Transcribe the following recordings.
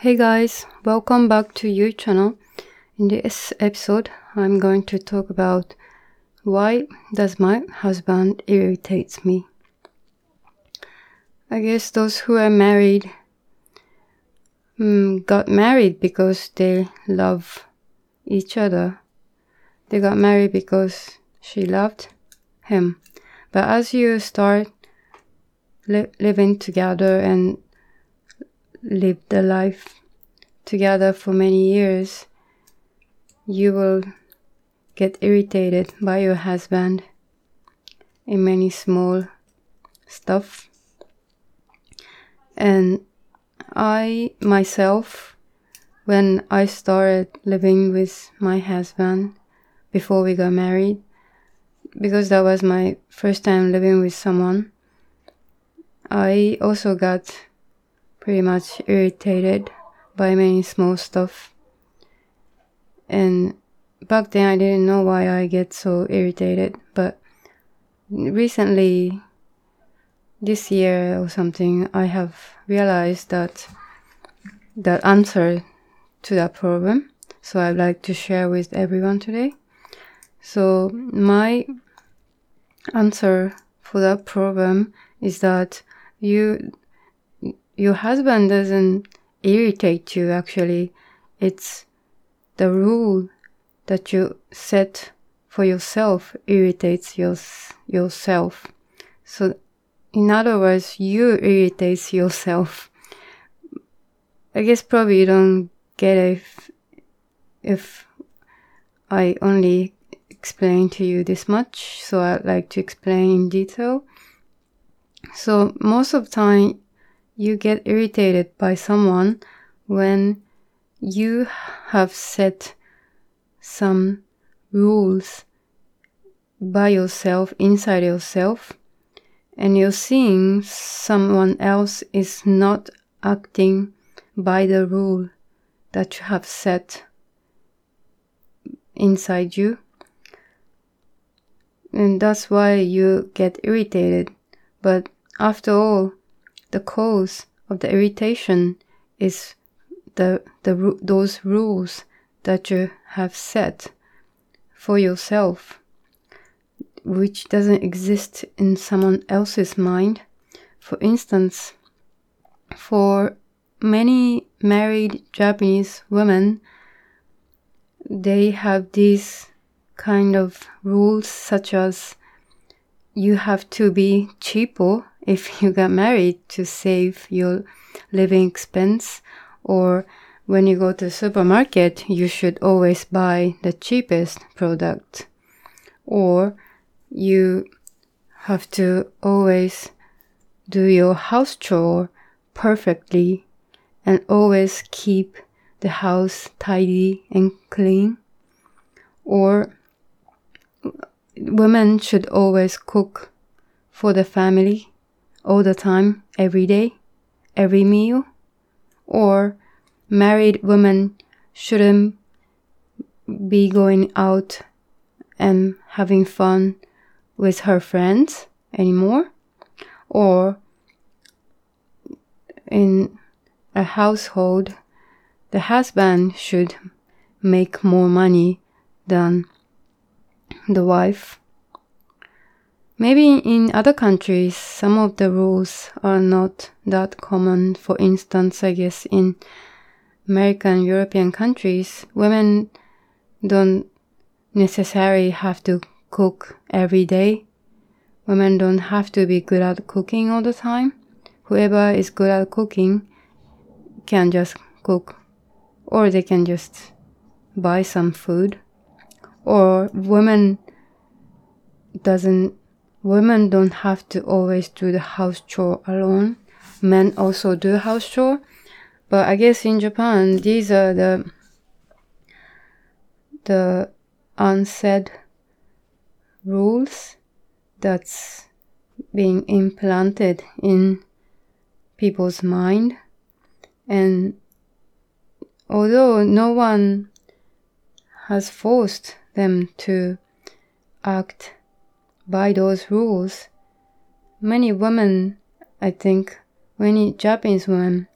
Hey guys, welcome back to your channel. In this episode, I'm going to talk about why does my husband irritates me. I guess those who are married um, got married because they love each other. They got married because she loved him. But as you start li- living together and live the life together for many years, you will get irritated by your husband in many small stuff. And I myself, when I started living with my husband before we got married, because that was my first time living with someone, I also got pretty much irritated by many small stuff. And back then I didn't know why I get so irritated, but recently, this year or something, I have realized that the answer to that problem. So I'd like to share with everyone today. So my answer for that problem is that you your husband doesn't irritate you actually. It's the rule that you set for yourself irritates your, yourself. So in other words you irritates yourself. I guess probably you don't get it if, if i only explain to you this much so i'd like to explain in detail. So most of the time you get irritated by someone when you have set some rules by yourself inside yourself and you're seeing someone else is not acting by the rule that you have set inside you. And that's why you get irritated. But after all the cause of the irritation is the, the those rules that you have set for yourself which doesn't exist in someone else's mind. For instance for many married japanese women they have these kind of rules such as you have to be cheaper if you got married to save your living expense or when you go to the supermarket you should always buy the cheapest product. Or you have to always do your house chore perfectly and always keep the house tidy and clean. Or women should always cook for the family all the time, every day, every meal, or married women shouldn't be going out and having fun with her friends anymore, or in a household, the husband should make more money than the wife Maybe in other countries, some of the rules are not that common. For instance, I guess in American, European countries, women don't necessarily have to cook every day. Women don't have to be good at cooking all the time. Whoever is good at cooking can just cook, or they can just buy some food. Or women doesn't women don't have to always do the house chore alone. Men also do house chore. But I guess in Japan, these are the the unsaid rules that's being implanted in people's mind. And although no one has forced them to act by those rules. Many women, I think, many Japanese women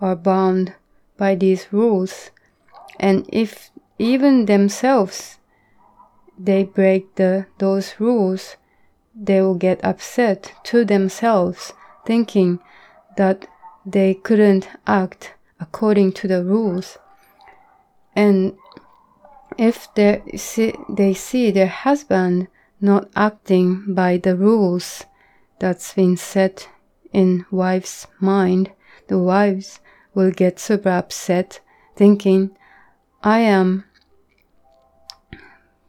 are bound by these rules. And if even themselves they break the those rules, they will get upset to themselves, thinking that they couldn't act according to the rules. And if they see, they see their husband not acting by the rules that's been set in wife's mind, the wives will get super upset, thinking, I am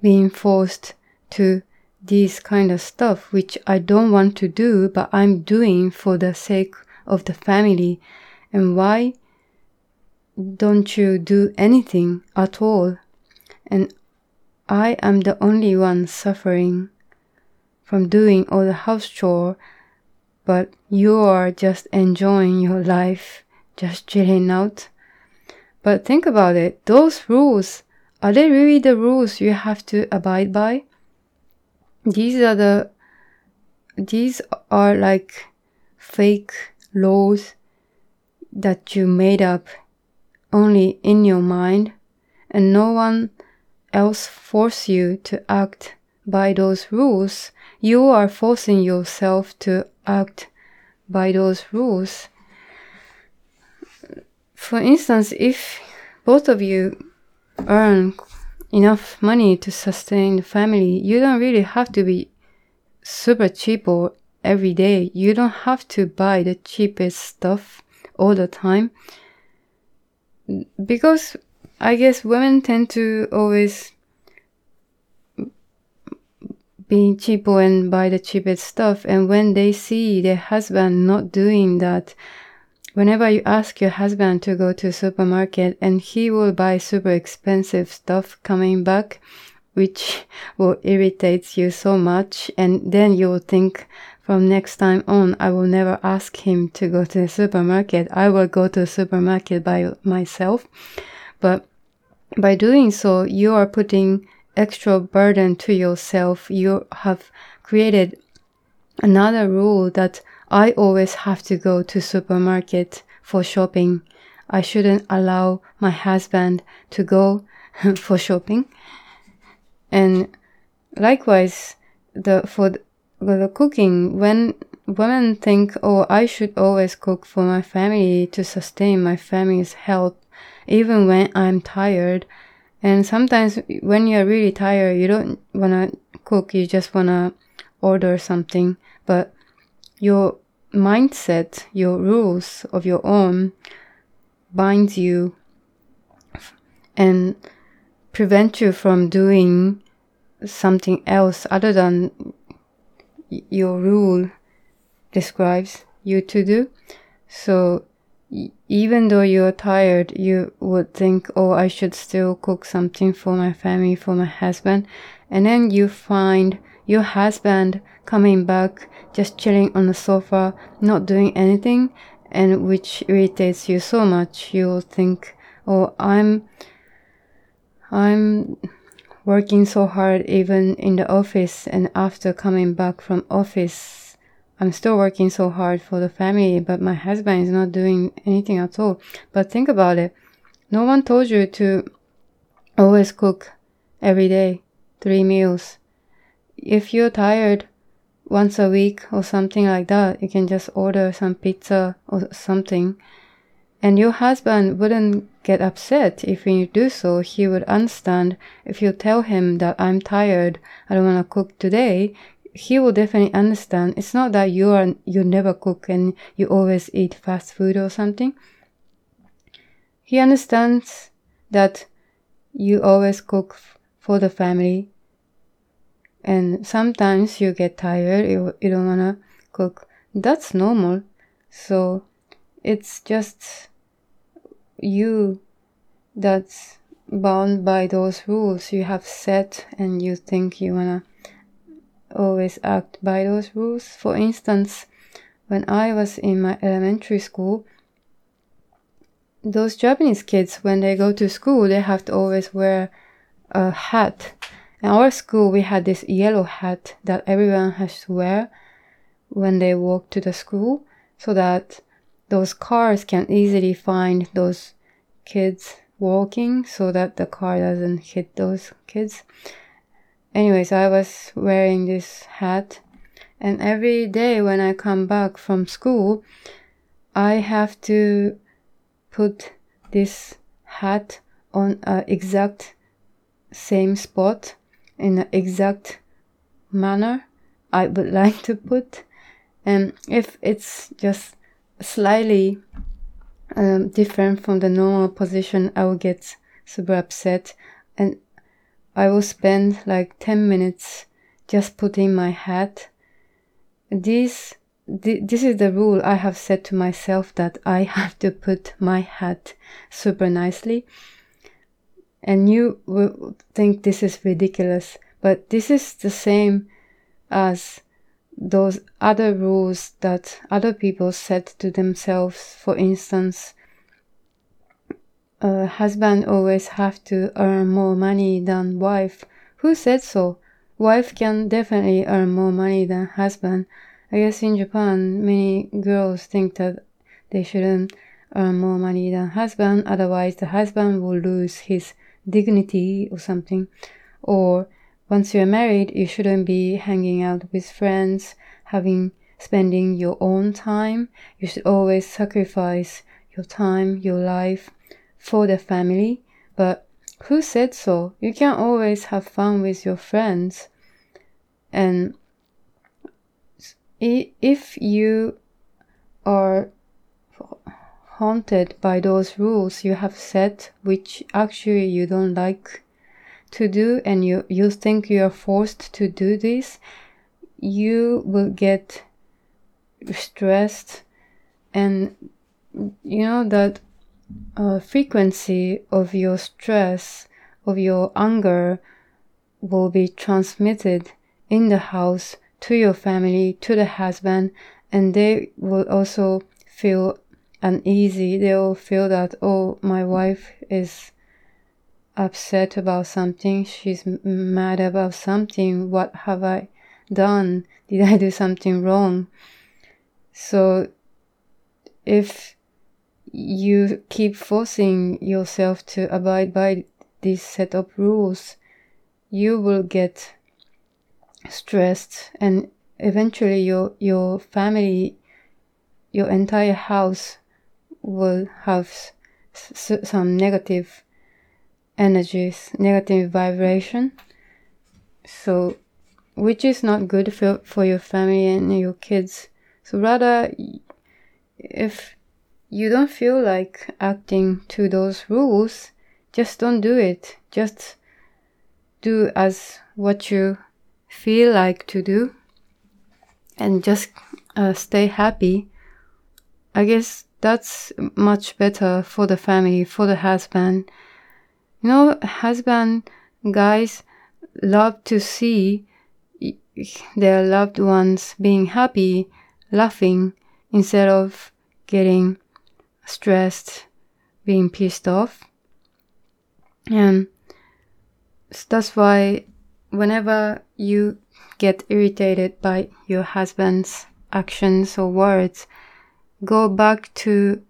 being forced to this kind of stuff which I don't want to do, but I'm doing for the sake of the family. And why don't you do anything at all? And I am the only one suffering from doing all the house chore, but you are just enjoying your life, just chilling out. But think about it, those rules, are they really the rules you have to abide by? These are the, these are like fake laws that you made up only in your mind and no one else force you to act by those rules. You are forcing yourself to act by those rules. For instance, if both of you earn enough money to sustain the family, you don't really have to be super cheap or every day. You don't have to buy the cheapest stuff all the time. Because I guess women tend to always be cheaper and buy the cheapest stuff. And when they see their husband not doing that, whenever you ask your husband to go to supermarket and he will buy super expensive stuff coming back, which will irritate you so much. And then you will think from next time on, I will never ask him to go to the supermarket. I will go to the supermarket by myself. But by doing so, you are putting extra burden to yourself. You have created another rule that I always have to go to supermarket for shopping. I shouldn't allow my husband to go for shopping. And likewise, the for the, the cooking, when women think, oh, I should always cook for my family to sustain my family's health, even when I'm tired. And sometimes when you're really tired, you don't want to cook, you just want to order something. But your mindset, your rules of your own binds you and prevent you from doing something else other than your rule describes you to do. So even though you're tired, you would think, oh, I should still cook something for my family, for my husband. And then you find your husband coming back, just chilling on the sofa, not doing anything, and which irritates you so much. You'll think, oh, I'm, I'm working so hard even in the office and after coming back from office I'm still working so hard for the family, but my husband is not doing anything at all. But think about it. No one told you to always cook every day, three meals. If you're tired once a week or something like that, you can just order some pizza or something. And your husband wouldn't get upset if you do so. He would understand if you tell him that I'm tired, I don't want to cook today. He will definitely understand. It's not that you are you never cook and you always eat fast food or something. He understands that you always cook for the family and sometimes you get tired you, you don't want to cook that's normal so it's just you that's bound by those rules you have set and you think you wanna always act by those rules. For instance, when I was in my elementary school, those Japanese kids, when they go to school, they have to always wear a hat. In our school, we had this yellow hat that everyone has to wear when they walk to the school so that those cars can easily find those kids walking so that the car doesn't hit those kids. Anyways, I was wearing this hat, and every day when I come back from school, I have to put this hat on a exact same spot in an exact manner I would like to put. And if it's just slightly um, different from the normal position, I will get super upset and I will spend like 10 minutes just putting my hat. This, this is the rule I have set to myself that I have to put my hat super nicely. And you will think this is ridiculous, but this is the same as those other rules that other people set to themselves. For instance, a husband always have to earn more money than wife. Who said so? Wife can definitely earn more money than husband. I guess in Japan, many girls think that they shouldn't earn more money than husband, otherwise the husband will lose his dignity or something. Or once you're married, you shouldn't be hanging out with friends, having spending your own time. You should always sacrifice your time, your life for the family. But who said so? You can always have fun with your friends. And if you are haunted by those rules you have set, which actually you don't like to do and you, you think you are forced to do this, you will get stressed and you know that uh, frequency of your stress, of your anger will be transmitted in the house to your family, to the husband, and they will also feel uneasy. They will feel that, oh, my wife is upset about something, she's mad about something. What have I done? Did I do something wrong? So, if you keep forcing yourself to abide by this set of rules, you will get stressed and eventually your your family your entire house will have some negative energies, negative vibration. So, which is not good for, for your family and your kids. So, rather, if you don't feel like acting to those rules, just don't do it. Just do as what you feel like to do and just uh, stay happy. I guess that's much better for the family, for the husband, you know, husband guys love to see their loved ones being happy, laughing, instead of getting stressed, being pissed off. And that's why whenever you get irritated by your husband's actions or words, go back to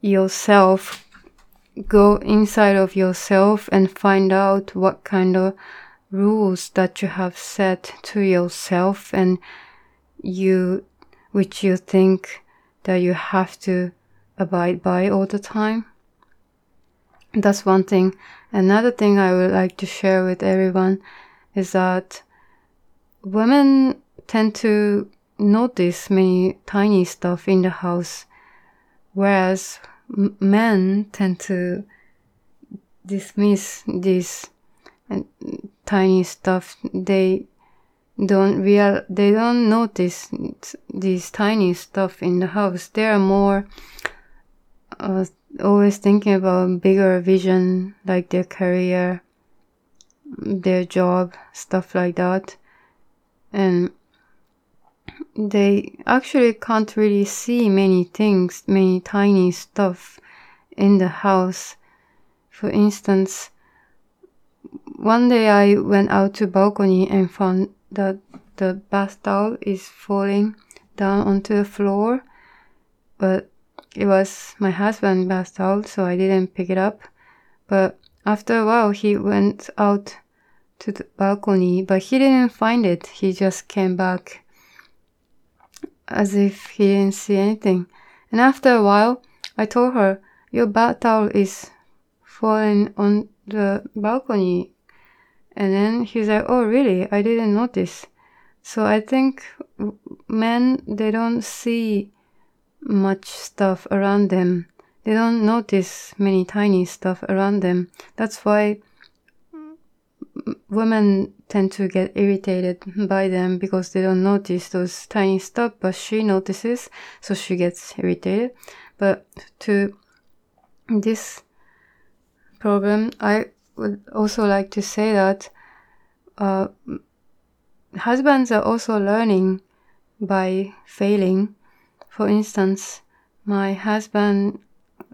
yourself go inside of yourself and find out what kind of rules that you have set to yourself and you which you think that you have to abide by all the time that's one thing another thing i would like to share with everyone is that women tend to notice many tiny stuff in the house whereas men tend to dismiss this uh, tiny stuff. They don't real they don't notice these tiny stuff in the house. They are more uh, always thinking about bigger vision, like their career, their job, stuff like that, and they actually can't really see many things, many tiny stuff in the house. For instance, one day I went out to balcony and found that the bath towel is falling down onto the floor, but it was my husband's bath towel, so I didn't pick it up. But after a while, he went out to the balcony, but he didn't find it. He just came back as if he didn't see anything. And after a while, I told her, Your bath towel is falling on the balcony. And then he's like, Oh, really? I didn't notice. So I think men, they don't see much stuff around them. They don't notice many tiny stuff around them. That's why women tend to get irritated by them because they don't notice those tiny stuff, but she notices, so she gets irritated. But to this problem, I would also like to say that uh, husbands are also learning by failing. For instance, my husband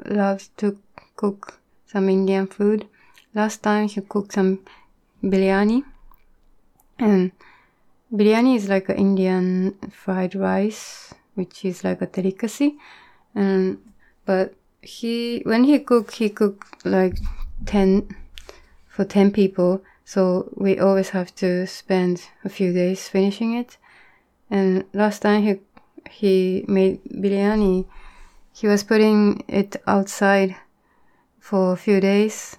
loves to cook some Indian food. Last time he cooked some biryani. And biryani is like an Indian fried rice, which is like a delicacy. And but he when he cooked, he cooked like ten for ten people. So we always have to spend a few days finishing it. And last time he he made biryani, he was putting it outside for a few days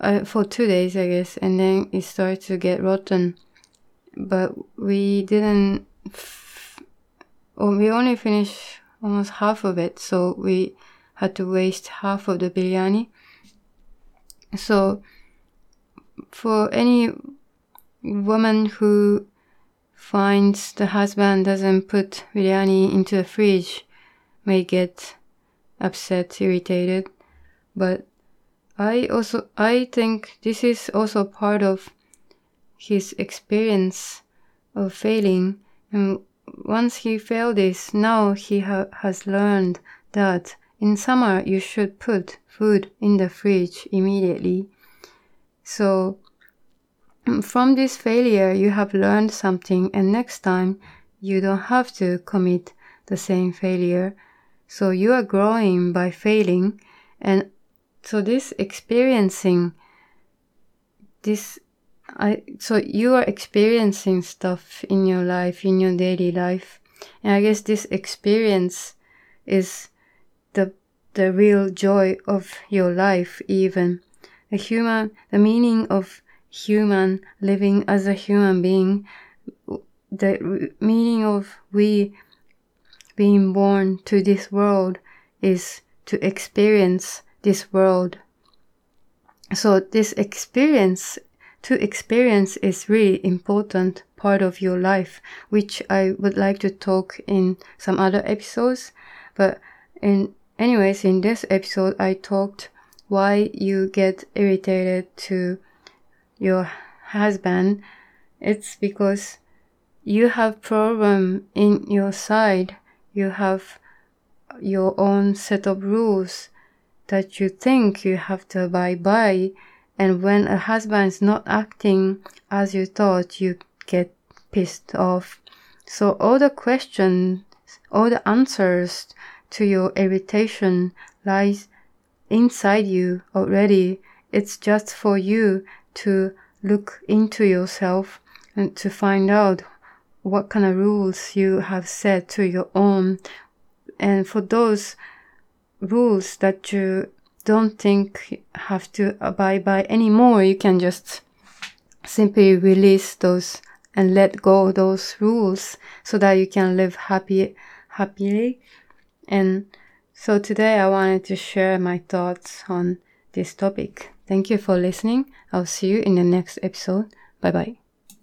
uh, for two days, I guess, and then it started to get rotten. But we didn't, f- or we only finished almost half of it, so we had to waste half of the biryani. So, for any woman who finds the husband doesn't put biryani into the fridge may get upset, irritated, but I also I think this is also part of his experience of failing. And once he failed this now he ha- has learned that in summer you should put food in the fridge immediately. So from this failure you have learned something and next time you don't have to commit the same failure so you are growing by failing and so this experiencing this I so you are experiencing stuff in your life, in your daily life. And I guess this experience is the the real joy of your life even. The human the meaning of human living as a human being the meaning of we being born to this world is to experience this world. So this experience to experience is really important part of your life, which I would like to talk in some other episodes. But in anyways, in this episode, I talked why you get irritated to your husband. It's because you have problem in your side. You have your own set of rules that you think you have to abide by. And when a husband is not acting as you thought, you get pissed off. So all the questions, all the answers to your irritation lies inside you already. It's just for you to look into yourself and to find out what kind of rules you have set to your own. And for those rules that you don't think have to abide by anymore. You can just simply release those and let go those rules so that you can live happy, happily. And so today I wanted to share my thoughts on this topic. Thank you for listening. I'll see you in the next episode. Bye bye.